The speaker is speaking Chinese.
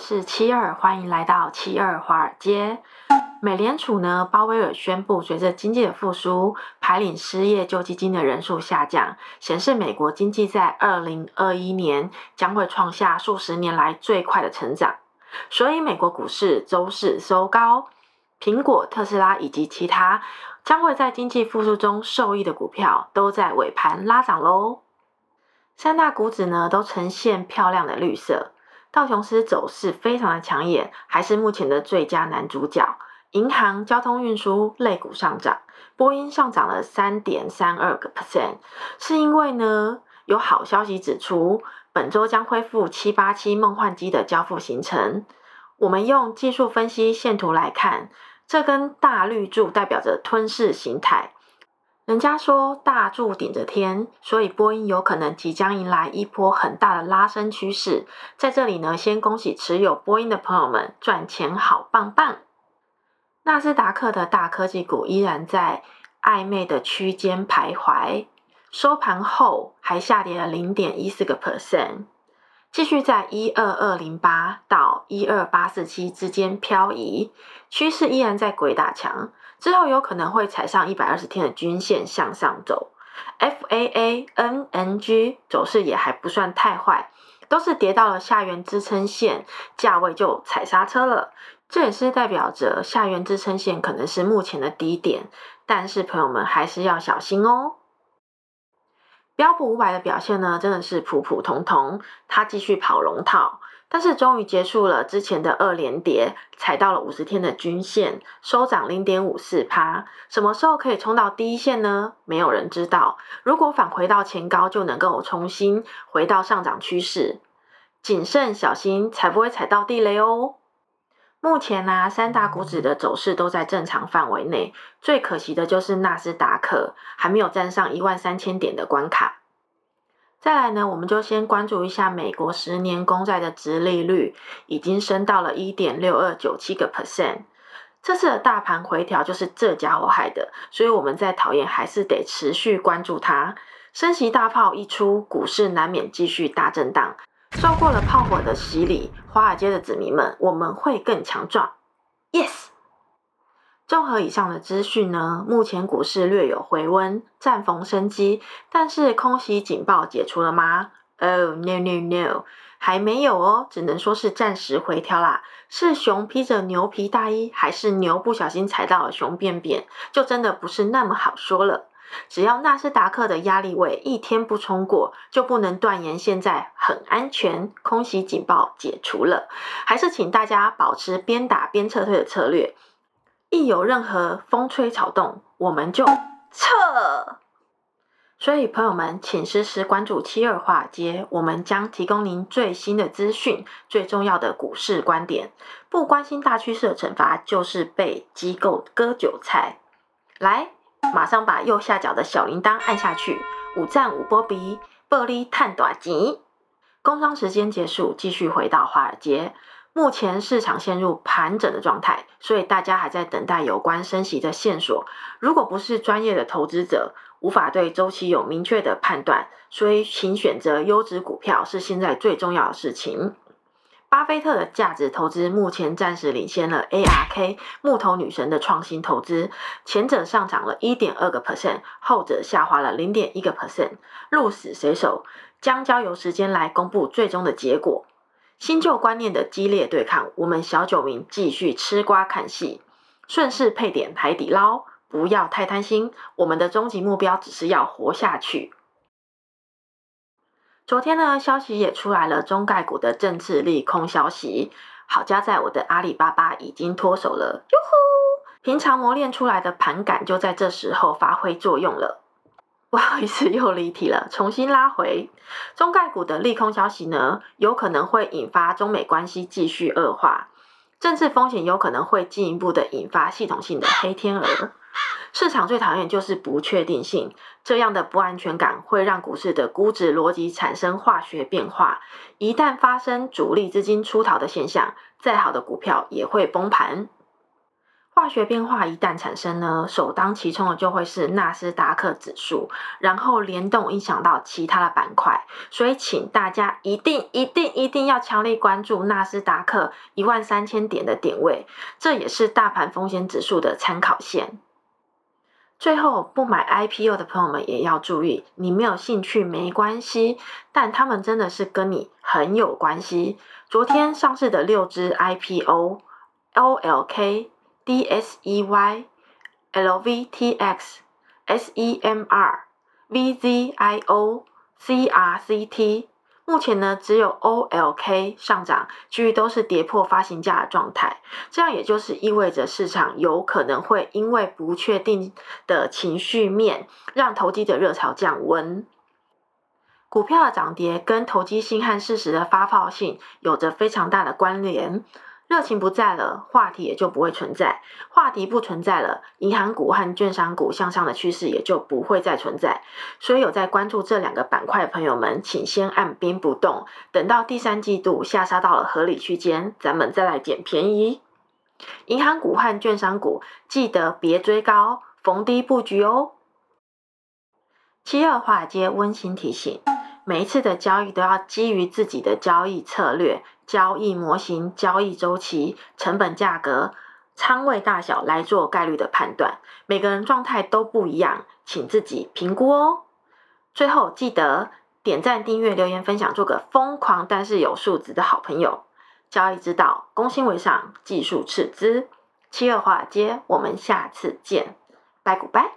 是七二，欢迎来到七二华尔街。美联储呢，鲍威尔宣布，随着经济的复苏，排领失业救济金的人数下降，显示美国经济在二零二一年将会创下数十年来最快的成长。所以，美国股市周四收高，苹果、特斯拉以及其他将会在经济复苏中受益的股票都在尾盘拉涨喽。三大股指呢，都呈现漂亮的绿色。道琼斯走势非常的抢眼，还是目前的最佳男主角。银行、交通运输类股上涨，波音上涨了三点三二个 percent，是因为呢有好消息指出，本周将恢复七八七梦幻机的交付行程。我们用技术分析线图来看，这根大绿柱代表着吞噬形态。人家说大柱顶着天，所以波音有可能即将迎来一波很大的拉升趋势。在这里呢，先恭喜持有波音的朋友们赚钱好棒棒。纳斯达克的大科技股依然在暧昧的区间徘徊，收盘后还下跌了零点一四个 percent，继续在一二二零八到一二八四七之间漂移，趋势依然在鬼打墙。之后有可能会踩上一百二十天的均线向上走，FAA、NNG 走势也还不算太坏，都是跌到了下缘支撑线价位就踩刹车了，这也是代表着下缘支撑线可能是目前的低点，但是朋友们还是要小心哦。标普五百的表现呢，真的是普普通通，它继续跑龙套。但是终于结束了之前的二连跌，踩到了五十天的均线，收涨零点五四趴。什么时候可以冲到第一线呢？没有人知道。如果返回到前高，就能够重新回到上涨趋势。谨慎小心，才不会踩到地雷哦。目前呢、三大股指的走势都在正常范围内。最可惜的就是纳斯达克还没有站上一万三千点的关卡。再来呢，我们就先关注一下美国十年公债的殖利率已经升到了一点六二九七个 percent。这次的大盘回调就是这家伙害的，所以我们再讨厌还是得持续关注它。升息大炮一出，股市难免继续大震荡。受过了炮火的洗礼，华尔街的子民们，我们会更强壮。Yes。综合以上的资讯呢，目前股市略有回温，暂逢生机。但是空袭警报解除了吗？Oh no no no，还没有哦，只能说是暂时回调啦。是熊披着牛皮大衣，还是牛不小心踩到了熊便便，就真的不是那么好说了。只要纳斯达克的压力位一天不冲过，就不能断言现在很安全。空袭警报解除了，还是请大家保持边打边撤退的策略。一有任何风吹草动，我们就撤。所以，朋友们，请时时关注七二华尔街，我们将提供您最新的资讯、最重要的股市观点。不关心大趋势的惩罚，就是被机构割韭菜。来，马上把右下角的小铃铛按下去。五赞五波比，暴力探短集。工商时间结束，继续回到华尔街。目前市场陷入盘整的状态，所以大家还在等待有关升息的线索。如果不是专业的投资者，无法对周期有明确的判断，所以请选择优质股票是现在最重要的事情。巴菲特的价值投资目前暂时领先了 ARK 木头女神的创新投资，前者上涨了一点二个 percent，后者下滑了零点一个 percent。鹿死谁手，将交由时间来公布最终的结果。新旧观念的激烈对抗，我们小九民继续吃瓜看戏，顺势配点海底捞，不要太贪心。我们的终极目标只是要活下去。昨天呢，消息也出来了，中概股的政治利空消息。好家在我的阿里巴巴已经脱手了，哟呼！平常磨练出来的盘感就在这时候发挥作用了。不好意思，又离题了，重新拉回。中概股的利空消息呢，有可能会引发中美关系继续恶化，政治风险有可能会进一步的引发系统性的黑天鹅。市场最讨厌就是不确定性，这样的不安全感会让股市的估值逻辑产生化学变化。一旦发生主力资金出逃的现象，再好的股票也会崩盘。化学变化一旦产生呢，首当其冲的就会是纳斯达克指数，然后联动影响到其他的板块，所以请大家一定一定一定要强力关注纳斯达克一万三千点的点位，这也是大盘风险指数的参考线。最后，不买 IPO 的朋友们也要注意，你没有兴趣没关系，但他们真的是跟你很有关系。昨天上市的六只 IPO：OLK、DSEY、LVTX、SEMR、VZIO、CRCT。目前呢，只有 OLK 上涨，其余都是跌破发行价的状态。这样也就是意味着市场有可能会因为不确定的情绪面，让投机的热潮降温。股票的涨跌跟投机性和事实的发泡性有着非常大的关联。热情不在了，话题也就不会存在；话题不存在了，银行股和券商股向上的趋势也就不会再存在。所以有在关注这两个板块的朋友们，请先按兵不动，等到第三季度下杀到了合理区间，咱们再来捡便宜。银行股和券商股记得别追高，逢低布局哦。七二华尔街温馨提醒。每一次的交易都要基于自己的交易策略、交易模型、交易周期、成本价格、仓位大小来做概率的判断。每个人状态都不一样，请自己评估哦。最后记得点赞、订阅、留言、分享，做个疯狂但是有素质的好朋友。交易之道，攻心为上，技术次之。七二华尔街，我们下次见，拜古拜。